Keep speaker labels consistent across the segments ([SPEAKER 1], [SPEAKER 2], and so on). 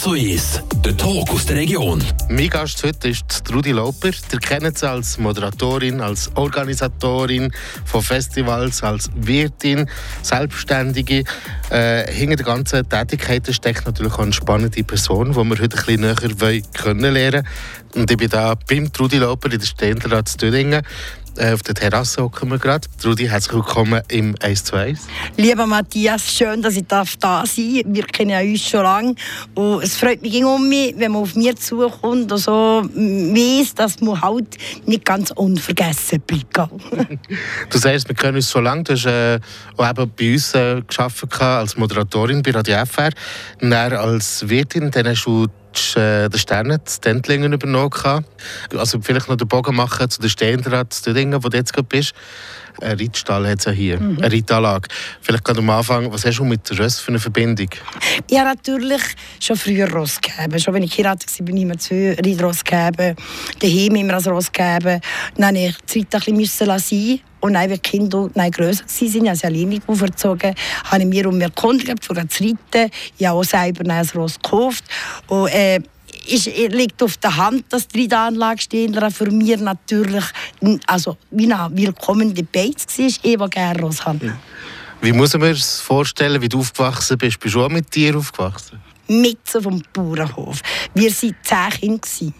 [SPEAKER 1] 1 zu 1, der Talk aus der Region.
[SPEAKER 2] Mein Gast heute ist Trudi Lauper. Ihr kennt sie als Moderatorin, als Organisatorin von Festivals, als Wirtin, Selbstständige. Äh, hinter der ganzen Tätigkeit steckt natürlich auch eine spannende Person, die wir heute ein bisschen näher kennenlernen wollen. Und ich bin da beim Trudi Lauper in der Ständerat Dödingen. Äh, auf der Terrasse hocken wir gerade. Trudi, herzlich willkommen im 1 zu 1.
[SPEAKER 3] Lieber Matthias, schön, dass ich da sein darf. Wir kennen uns schon lange. Und es freut mich mich, wenn man auf mich zukommt und so weiss, dass man halt nicht ganz unvergessen bleibt.
[SPEAKER 2] du sagst, wir kennen uns so lange. Du hast äh, auch eben bei uns äh, gearbeitet als Moderatorin bei Radio FR. Und als Wirtin, dann hast du äh, den Sternen zu Dentlingen übernommen. Also vielleicht noch den Bogen machen zu den Stehenden zu Dingen, wo du jetzt gerade bist. Ein Reitstall hat es ja hier, mhm. eine Reitanlage. Vielleicht gerade am Anfang, was hast du mit Ross für eine Verbindung?
[SPEAKER 3] Ich habe natürlich schon früher Ross gegeben. Schon wenn ich heiratet war, bin ich immer zwei Reitross gegeben. Daheim immer als Ross gegeben. Dann musste ich die Zeit ein bisschen sein und dann, als die Kinder dann grösser waren, also alleinig auferzogen, habe ich mir um mir erkundigt, für zu reiten. Ich habe auch selber ein Ross gekauft. Und, äh, es liegt auf der Hand, dass die Reitanlage für mich natürlich also, wie eine willkommene Beiz war, ich die gerne Ross habe.
[SPEAKER 2] Wie muss man sich das vorstellen, wie du aufgewachsen bist? Bist du auch mit dir aufgewachsen?
[SPEAKER 3] Mitten vom Bauernhof. Wir waren zehn Kinder.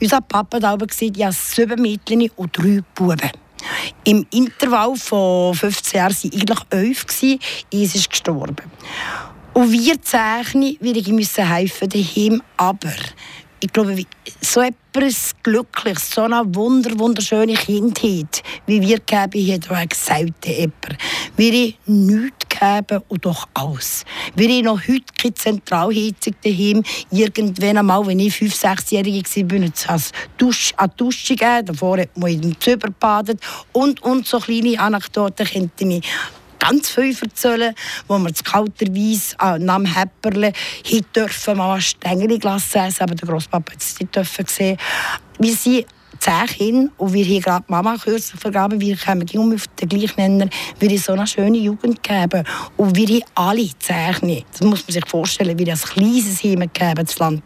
[SPEAKER 3] Unser Papa hat gesagt, ich habe sieben Mädchen und drei Buben. Im Intervall von 15 Jahren waren eigentlich elf. Eins ist gestorben. Und wir zeichnen, wir müssen helfen daheim, aber ich glaube, so etwas Glückliches, so eine wunder, wunderschöne Kindheit, wie wir geben, hat auch selten jemand. Wir haben nichts gegeben und doch alles. Wir haben noch heute keine Zentralheizung daheim. Irgendwann einmal, wenn ich 5-, 6-Jährige war, bin ich an die Dusche gegeben. Davor hat man in den Züber gebadet. Und, und so kleine Anekdoten könnte ich ganz viel erzählen, wo wir zu kalterweise äh, nach Häpperle dürfen mal Stängeli Glas essen, aber der Großpapa hat es nicht dürfen sehen. Wir sind zehn Kinder und wir haben gerade Mama kürzlich vergaben, wir kommen um auf den gleichen Nenner, wir so eine schöne Jugend geben und wir haben alle zehn, das muss man sich vorstellen, wie das kleines Heim gegeben das Land,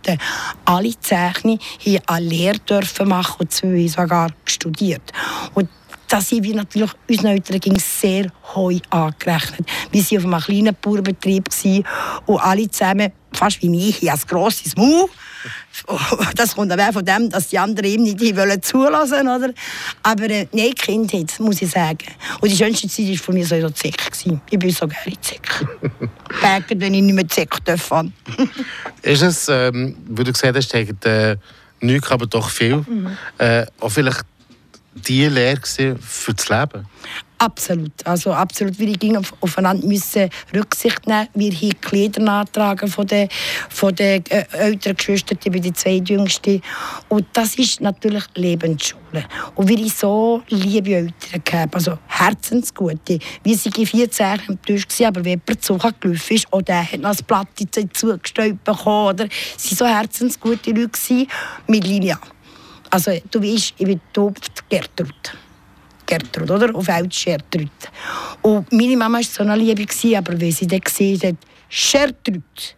[SPEAKER 3] alle zehn haben eine Lehre dürfen machen und zwei sogar studiert. Und da sind wir natürlich unseren Eltern ging sehr heu angerechnet. Wir waren auf einem kleinen Bauernbetrieb und alle zusammen, fast wie ich, ein grosses Mau. Das kommt aber von dem, dass die anderen ihm nicht wollen zulassen oder? Aber äh, nein, Kindheit, muss ich sagen. Und die schönste Zeit war für mich so Zeck. Ich bin so gerne Zeck. Bergen, wenn ich nicht mehr Zeck darf.
[SPEAKER 2] ist es, ähm, wie du gesagt hast, äh, nichts, aber doch viel. Mhm. Äh, auch vielleicht die Lehre für das Leben?
[SPEAKER 3] Absolut. Also absolut. Wir ging auf, aufeinander müssen Rücksicht nehmen. Wir haben Kleider nachtragen von den, von den äh, älteren Geschwistern, die zweitjüngste. Und das ist natürlich Lebensschule. Und wir haben so liebe Eltern gehabt, also herzensgute. Wir waren 14 Jahre enttäuscht, aber wenn jemand zu gelaufen ist, oder der hat noch das Blatt zugestellt bekommen, oder? Sie waren so herzensgute Leute mit Lilia. Also, du weißt, ich bin getauft Gertrud. Gertrud, oder? Auf Deutsch Gertrud. Und meine Mama war so eine Liebe, aber wenn sie dann gesehen hat, Gertrud,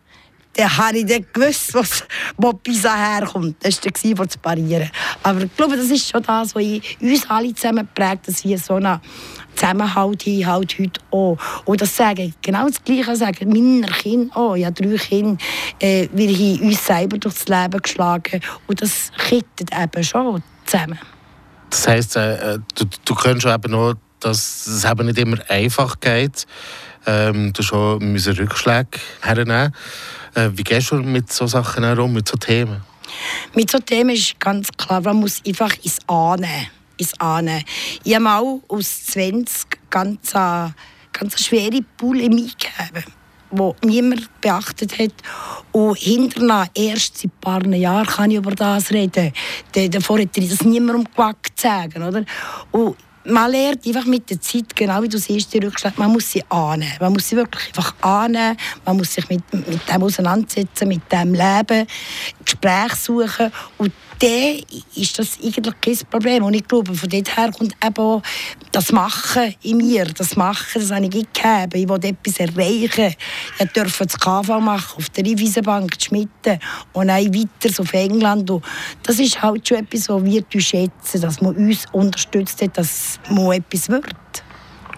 [SPEAKER 3] dann habe ich dann gewusst, was, wo Pisa herkommt. Das war um zu parieren. Aber ich glaube, das ist schon das, was uns alle zusammen prägt, dass wir so eine Zusammenhalt haben, halt heute auch. Und das sagen, genau das Gleiche sagen meine Kinder auch. Ja, drei Kinder. Äh, wir haben uns selber durchs Leben geschlagen. Und das kittet eben schon zusammen.
[SPEAKER 2] Das heisst, äh, äh du, du kennst eben noch, dass es eben nicht immer einfach geht. Ähm, du schon müssen Rückschläge hernehmen. Äh, wie gehst du mit solchen Sachen herum, mit solchen Themen?
[SPEAKER 3] Mit solchen Themen ist ganz klar, man muss einfach ins Annehmen ins Ahnen. Ich habe mal aus 20 ganz, eine, ganz schwere Bulimie gegeben die niemand beachtet hat. Und hinterher, erst seit ein paar Jahren, kann ich über das reden. Davor ich das niemandem gewagt zu sagen. Oder? Und man lernt einfach mit der Zeit, genau wie du siehst, die Rückschläge, man muss sie annehmen. Man muss sie wirklich einfach annehmen. Man muss sich mit, mit dem auseinandersetzen, mit dem leben, Gespräche suchen und dann ist das eigentlich kein Problem. Und ich glaube, von dort her kommt eben das Machen in mir. Das Machen, das habe ich gegeben. Ich wollte etwas erreichen. Ich durfte das KV machen, auf der Riviesenbank, Schmitten und dann weiter auf England. Und das ist halt schon etwas, was wir schätzen, dass man uns unterstützt hat, dass man etwas wird.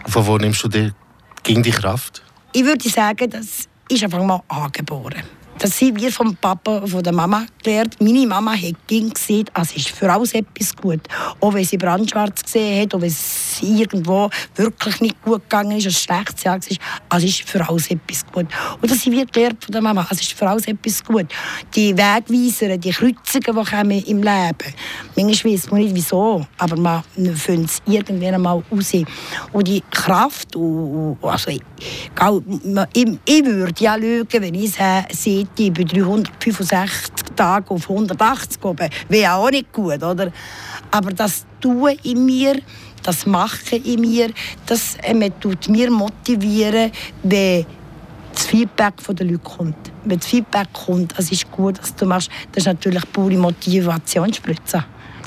[SPEAKER 2] Von wo nimmst du dir gegen die Kraft?
[SPEAKER 3] Ich würde sagen, das ist einfach mal angeboren. Das haben wir vom Papa, von der Mama gelernt. Meine Mama hat gesehen, es ist für alles etwas gut. Auch wenn sie brandschwarz gesehen hat, auch wenn es irgendwo wirklich nicht gut gegangen ist, ein schlechtes Jahr war, es ist für alles etwas gut. Und das haben wir gelernt von der Mama, es ist für alles etwas gut. Die Wegweiser, die Kreuzungen, die kommen im Leben, manchmal weiß man nicht wieso, aber man findet es irgendwann einmal raus. Und die Kraft, also, ich, ich würde ja lügen, wenn ich sehe, bei 365 Tagen auf 180 oben, wäre auch nicht gut, oder? Aber das Tun in mir, das Machen in mir, das äh, tut mir motivieren, wenn das Feedback von den Leuten kommt. Wenn das Feedback kommt, es ist gut, was du machst, das ist natürlich pure Motivationsspritze.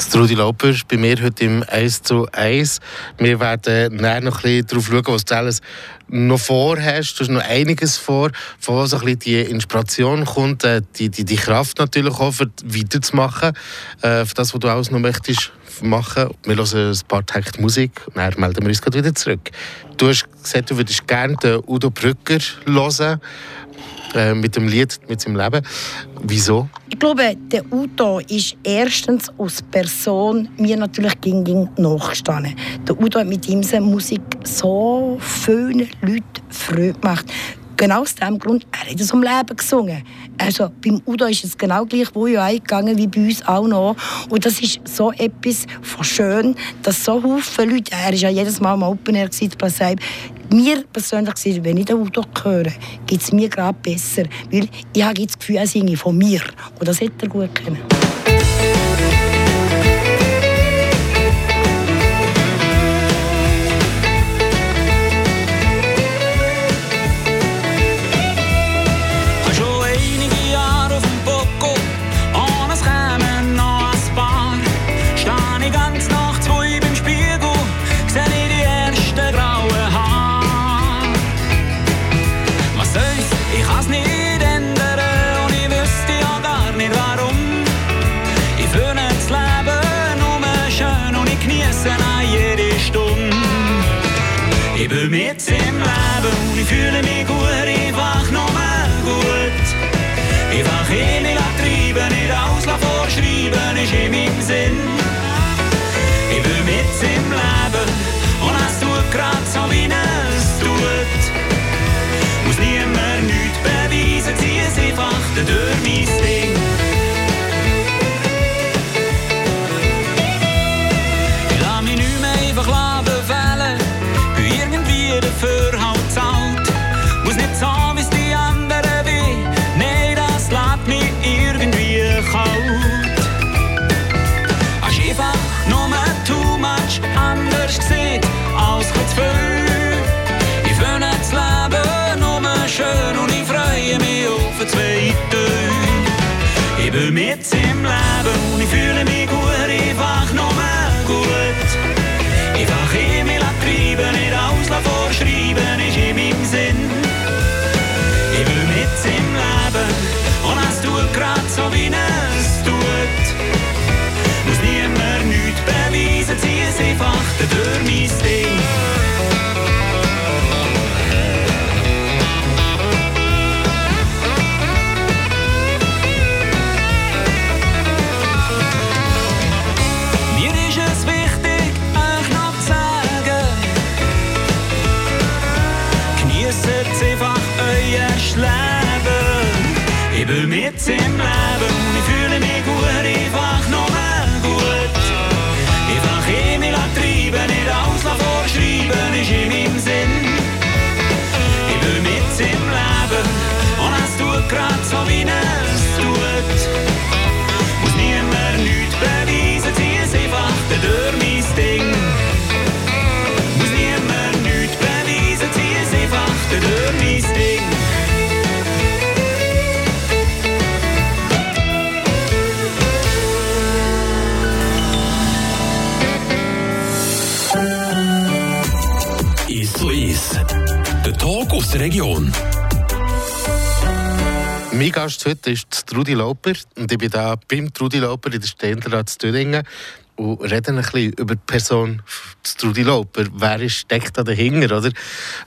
[SPEAKER 2] Trudi Lauper bei mir heute im 1 zu 1. Wir werden nachher noch ein bisschen darauf schauen, was du alles noch vorhast. Du hast noch einiges vor, von was ein bisschen die Inspiration kommt, äh, die, die, die Kraft natürlich auch, für weiterzumachen, äh, für das, was du alles noch möchtest machen. Wir hören ein paar Takte Musik und dann melden wir uns wieder zurück. Du hast gesagt, du würdest gerne den Udo Brücker hören. Äh, mit dem Lied, mit seinem Leben. Wieso?
[SPEAKER 3] Ich glaube, der Udo ist erstens als Person mir natürlich ging, ging nachgestanden. Der Udo hat mit ihm seine Musik so vielen Leuten Freude gemacht. Genau aus diesem Grund, er hat es um Leben gesungen. Also beim Udo ist es genau gleich wo ja eingegangen wie bei uns auch noch. Und das ist so etwas von schön, dass so viele Leute, er war ja jedes Mal am Open Air, mir persönlich, wenn ich den Auto höre, geht es mir gerade besser. Weil ich habe das Gefühl, er singe von mir. Und das hätte er gut können.
[SPEAKER 4] jetzt im Leben und ich fühle mich gut, ich wach nochmal gut. Ich wach eh nicht treiben, nicht alles vorschreiben, ist in meinem Sinn. Ich will mit im Leben und es tut gerade so, wie es tut. Muss niemand nichts beweisen, zieh es einfach durch mein Sinn. Liebe mit im Leben.
[SPEAKER 1] Der Region.
[SPEAKER 2] Mein Gast heute ist Trudi Lauper und ich bin da beim Trudi Lauper in der Ständerat zu Thüringen und reden ein bisschen über die Person Trudi Lauper. Wer steckt da dahinter? Oder?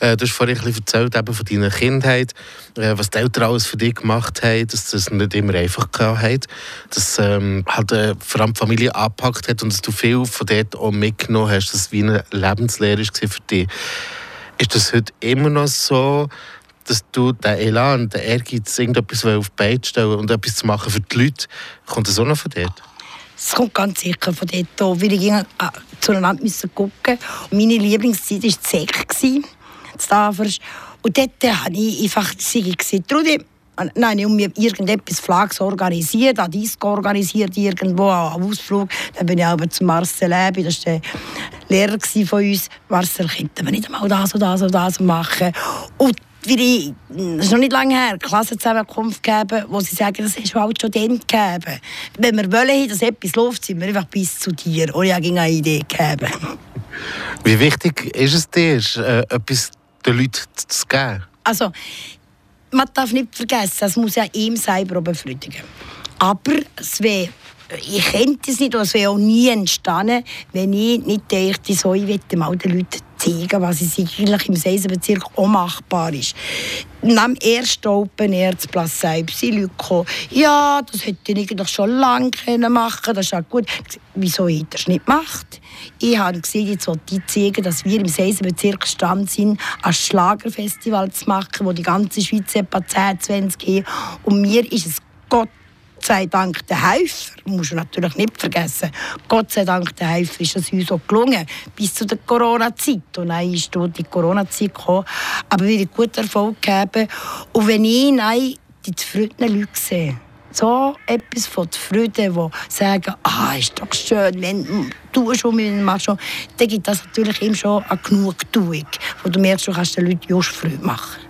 [SPEAKER 2] Äh, du hast vorhin ein bisschen erzählt eben von deiner Kindheit, äh, was die Eltern alles für dich gemacht haben, dass das nicht immer einfach gehabt dass ähm, halt, äh, vor allem die Familie angepackt hat und dass du viel von dort auch mitgenommen hast, dass es wie eine Lebenslehre war für dich. Ist das heute immer noch so, dass du den Elan, den Ehrgeiz, irgendetwas auf die Beine stellen und etwas zu machen für die Leute, kommt das auch noch von dort?
[SPEAKER 3] Es kommt ganz sicher von dort, weil ich äh, zueinander müssen gucken Meine Lieblingszeit war die Säck, das. Und dort habe ich einfach gesagt, Trudi, Nein, habe mir irgendetwas Flags organisiert, ein Disco organisiert irgendwo, einen Ausflug. Dann bin ich aber zu Marcel Läbi, das war der Lehrer von uns. Marcel, könnten wir nicht einmal das und das und das machen? Und wie ich, das ist noch nicht lange her, Klassenzusammenkunft gegeben, wo sie sagen, das du halt schon dann gegeben. Wenn wir wollen, dass etwas läuft, sind wir einfach bis zu dir. Und ich habe eine Idee gegeben.
[SPEAKER 2] Wie wichtig ist es dir, äh, etwas den Leuten zu geben?
[SPEAKER 3] Also, man darf nicht vergessen, es muss ja ihm selber befriedigen. Aber es wäre ich könnte es nicht, es wäre auch nie entstanden, wenn ich nicht dachte, so, ich möchte mal den Leuten zeigen, was eigentlich im Seisenbezirk auch machbar ist. Nach dem ersten Open Air zu Platz sind Leute gekommen, ja, das hätte ich eigentlich schon lange machen können, das ist auch gut. Wieso hat er es nicht gemacht? Ich habe gesehen, jetzt wollte ich zeigen, dass wir im Seisenbezirk stand sind, ein Schlagerfestival zu machen, wo die ganze Schweiz etwa 10, 20 haben. Und mir ist es Gott sei Dank der Helfer, muss man natürlich nicht vergessen, Gott sei Dank der Helfer ist es uns auch gelungen, bis zu der Corona-Zeit. Und dann ist die Corona-Zeit gekommen, aber wieder guten Erfolg gegeben. Und wenn ich nein, die zufriedenen Leute sehe, so etwas von Freude, die sagen, ah, ist doch schön, wenn du schon mit machst, dann gibt das natürlich eben schon eine Genugtuung, wo du merkst, du kannst den Leuten just Freude machen.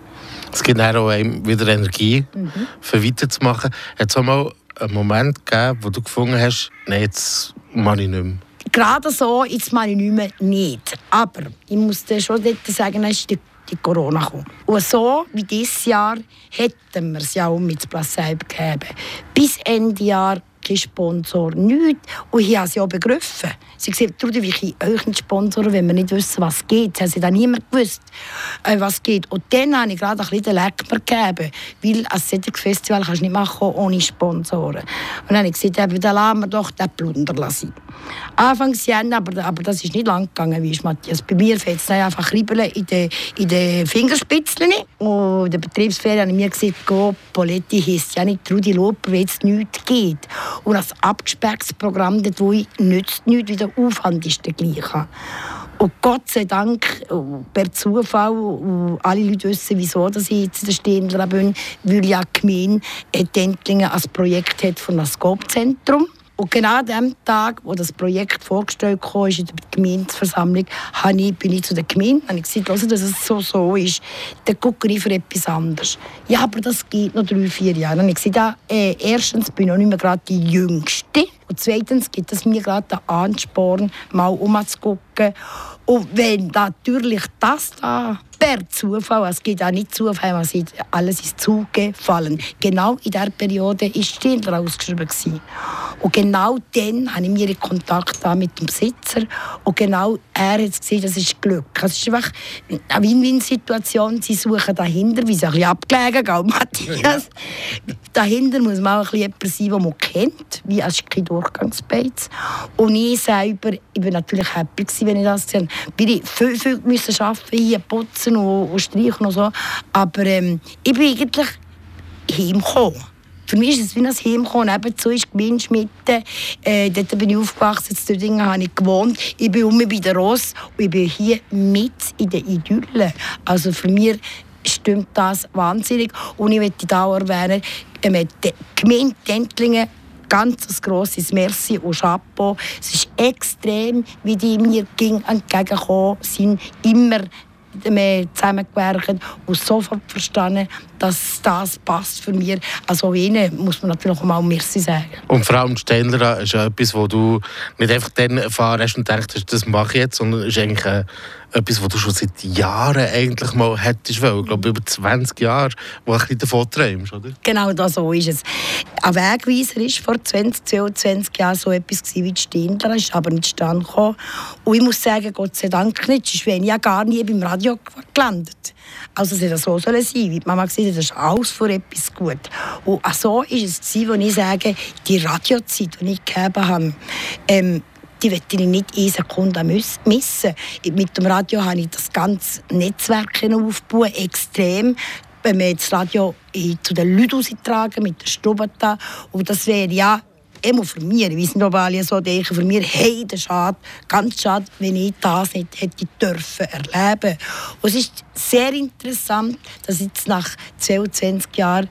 [SPEAKER 2] Es gibt auch wieder Energie, mhm. für weiterzumachen. Hat es auch mal einen Moment gegeben, wo du gefunden hast, nein, jetzt mache ich nicht mehr?
[SPEAKER 3] Gerade so, jetzt mache ich nicht mehr nicht. Aber ich muss dir schon sagen, es ist die, Corona gekommen. Und so wie dieses Jahr hätten wir es ja auch mit Platz gegeben. Bis Ende Jahr kein Sponsor, nichts. Und ich habe sie auch begriffen. Sie gesagt, Trudi, wie kann euch nicht sponsoren, wenn wir nicht wissen, was geht. Sie haben dann niemand gewusst, äh, was geht. Und dann habe ich gerade ein bisschen den Leckmer gegeben, weil ein solches Festival kannst du nicht machen ohne Sponsoren. Und dann habe ich gesagt, dann lassen wir doch den Plunder lassen. Anfangs Jänner, aber, aber das ist nicht lang gegangen, wie Matthias. Bei mir fällt es einfach kribbeln in den, in den Fingerspitzen. Und der Betriebsferien habe ich mir gesagt, go, Poletti heisst ja nicht Trudi Loper, wenn es nichts geht. Und das abgespecktes Programm, das nützt nichts, wie der Aufwand ist der gleiche. Und Gott sei Dank, per Zufall, alle Leute wissen, wieso dass ich jetzt in der Stehenden bin, weil ja die Gemeinde Entlingen als Projekt hat von einem Scope-Zentrum und genau an dem Tag, wo das Projekt vorgestellt wurde in der Gemeindeversammlung, bin ich zu der Gemeinde und gesagt, dass es so so ist. Dann gucke ich für etwas anderes. Ja, aber das geht noch drei, vier Jahre. Und ich gesagt, äh, erstens bin ich noch nicht mehr gerade die Jüngste. Und zweitens gibt es mir gerade den Ansporn, mal umzugucken. Und wenn natürlich das da per Zufall, es geht auch nicht Zufall, man sieht, alles ist zugefallen. Genau in dieser Periode war Stindler ausgeschrieben. Und genau dann habe ich mir Kontakt mit dem Besitzer und genau er hat gesehen, das ist Glück. Es ist einfach eine Win-Win-Situation. Sie suchen dahinter, wie es ein bisschen abgelegen gell, Matthias? Ja. Dahinter muss man auch ein bisschen jemand sein, den man kennt, wie als kein Durchgangsbeiz. Und ich selber, ich bin natürlich happy gewesen, wenn ich das gesehen habe. Ich viel, viel müssen arbeiten, hier putzen und, und streichen und so. Aber ähm, ich bin eigentlich heimgekommen. Für mich ist es wie ein Heimkommen. Nebenzu ist Gemeinschmitte. Äh, dort bin ich aufgewachsen, in Dingen habe ich gewohnt. Ich bin um bei der Ross und ich bin hier mit in der Idylle. Also für mich stimmt das wahnsinnig. Und ich möchte hier auch erwähnen, äh, die Gemeinde ganz ein grosses Merci und Chapeau. Es ist extrem, wie die mir entgegengekommen sind, immer zusammengewerkt und sofort verstanden, dass das passt für mich. Also ihnen muss man natürlich auch mal Merci sagen.
[SPEAKER 2] Und vor allem Ständler ist ja etwas, wo du nicht einfach dann erfahren hast und denkst, das mache ich jetzt, sondern ist eigentlich äh, etwas, was du schon seit Jahren eigentlich mal hättest wollen. Ich glaube, über 20 Jahre, wo du ein bisschen davon träumst, oder?
[SPEAKER 3] Genau das so ist es. Ein Wegweiser war vor 20, 22 Jahren so etwas wie die Ständler, ist aber nicht stand gekommen. Und ich muss sagen, Gott sei Dank nicht, sonst wäre ich ja gar nie beim Radio gelandet. Also es hätte so sein, wie die Mama gesagt das ist alles für etwas gut. Und so ist es gewesen, wo ich sage, die Radiozeit, die ich gegeben habe, ähm, die möchte ich nicht eine Sekunde missen. Mit dem Radio habe ich das ganze Netzwerk aufbauen, extrem wenn wir das Radio zu den Leuten austragen, mit der Stube da. Und das wäre ja immer für mich, ich weiß nicht, ob alle so denken, für mich, hey, das schade, ganz schade, wenn ich das nicht hätte dürfen erleben. Und es ist sehr interessant, dass jetzt nach 22 Jahren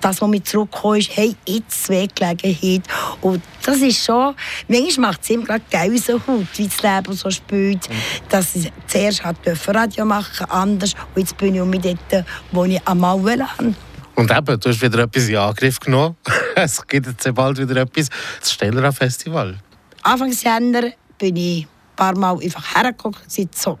[SPEAKER 3] das, was mir zurückgekommen ist, hey, jetzt Weggelegenheit. Und das ist schon, manchmal macht es immer gerade Gänsehaut, wie das Leben so spielt. Mhm. Dass ich zuerst Radio machen anders und jetzt bin ich mich dort, wo ich einmal will.
[SPEAKER 2] Und eben, du hast wieder etwas in Angriff genommen. es gibt jetzt bald wieder etwas. Das Stellerer Festival.
[SPEAKER 3] Anfang Januar bin ich ein paar Mal einfach hergeguckt und so,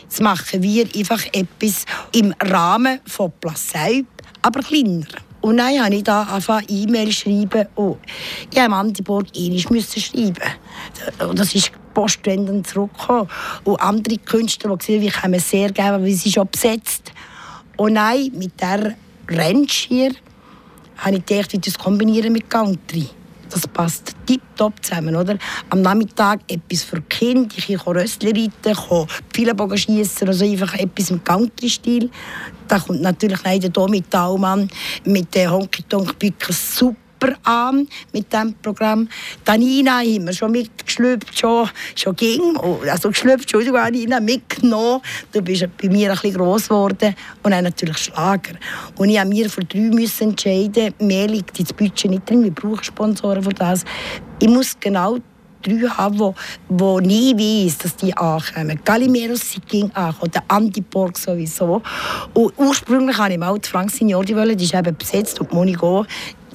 [SPEAKER 3] jetzt machen wir einfach etwas im Rahmen von Placeib, aber kleiner. Und dann habe ich da angefangen, E-Mail zu schreiben. Oh, ich musste Mandiburg einmal schreiben. Und das ist postwendend zurückgekommen. Und andere Künstler, die gesagt haben, wir sehr gerne, weil sie schon besetzt. Und nein, mit dieser Ranch hier habe ich gedacht, wie das kombinieren mit Country. Das passt tiptop zusammen, oder? Am Nachmittag etwas für Kinder, ich kann Rössli reiten, kann Pfeilenbogen schiessen, also einfach etwas im Country-Stil. Da kommt natürlich hier mit Taumann, mit den Honky Tonk Pickers super an mit diesem Programm. Die Nina haben wir schon mitgeschlüpft, schon, schon ging. Also geschlüpft, Entschuldigung, Nina, mitgenommen. Du bist bei mir ein bisschen gross geworden. Und dann natürlich Schlager. Und ich musste mir für drei müssen entscheiden, mehr liegt ins Budget nicht drin, wir brauchen Sponsoren für das. Ich muss genau drei haben, wo, wo nie weiß, dass die ankommen. Galimero Sicking ankommen, der Antipork sowieso. Und ursprünglich wollte ich mal die Frank Signori, die ist eben besetzt, und Monigo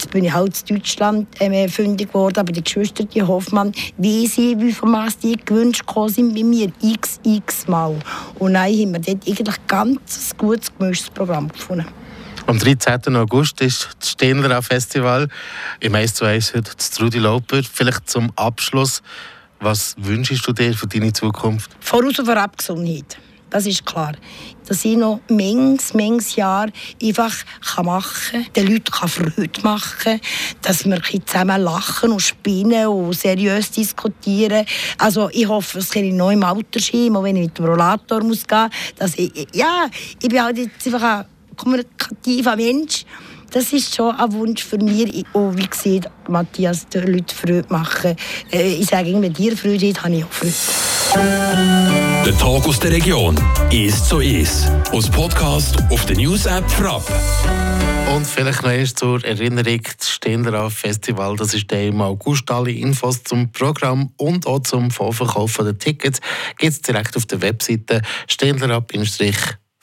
[SPEAKER 3] bin ich halt in Deutschland äh, fündig geworden, aber die Geschwister, die Hoffmann, wie sie, wie viel die gewünscht sind bei mir, x, x Mal. Und dann haben wir dort eigentlich ganz ein gutes gemischtes Programm gefunden.
[SPEAKER 2] Am 13. August ist das Stehnler Festival im 1 zu 1 heute das Trudi Lauper. Vielleicht zum Abschluss, was wünschst du dir für deine Zukunft?
[SPEAKER 3] Voraus vorab Gesundheit. Das ist klar. Dass ich noch manches, manches Jahr einfach machen kann, den Leuten Freude machen kann, dass wir zusammen lachen und spinnen und seriös diskutieren. Also ich hoffe, dass ich noch im Alter sein, auch wenn ich mit dem Rollator muss gehen muss. Ich, ja, ich bin halt jetzt einfach ein kommunikativer Mensch. Das ist schon ein Wunsch für mich. Und wie gesagt, Matthias, den Leuten Freude machen. Äh, ich sage, wenn dir Freude hat, habe ich auch Freude.
[SPEAKER 1] Der Tag aus der Region ist so ist. Aus Podcast auf der News App Frapp.
[SPEAKER 2] Und vielleicht noch erst zur Erinnerung, das Stehender Festival, das ist der im August. Alle Infos zum Programm und auch zum Vorverkauf der Tickets gibt es direkt auf der Webseite stehlerab-frapp.ch.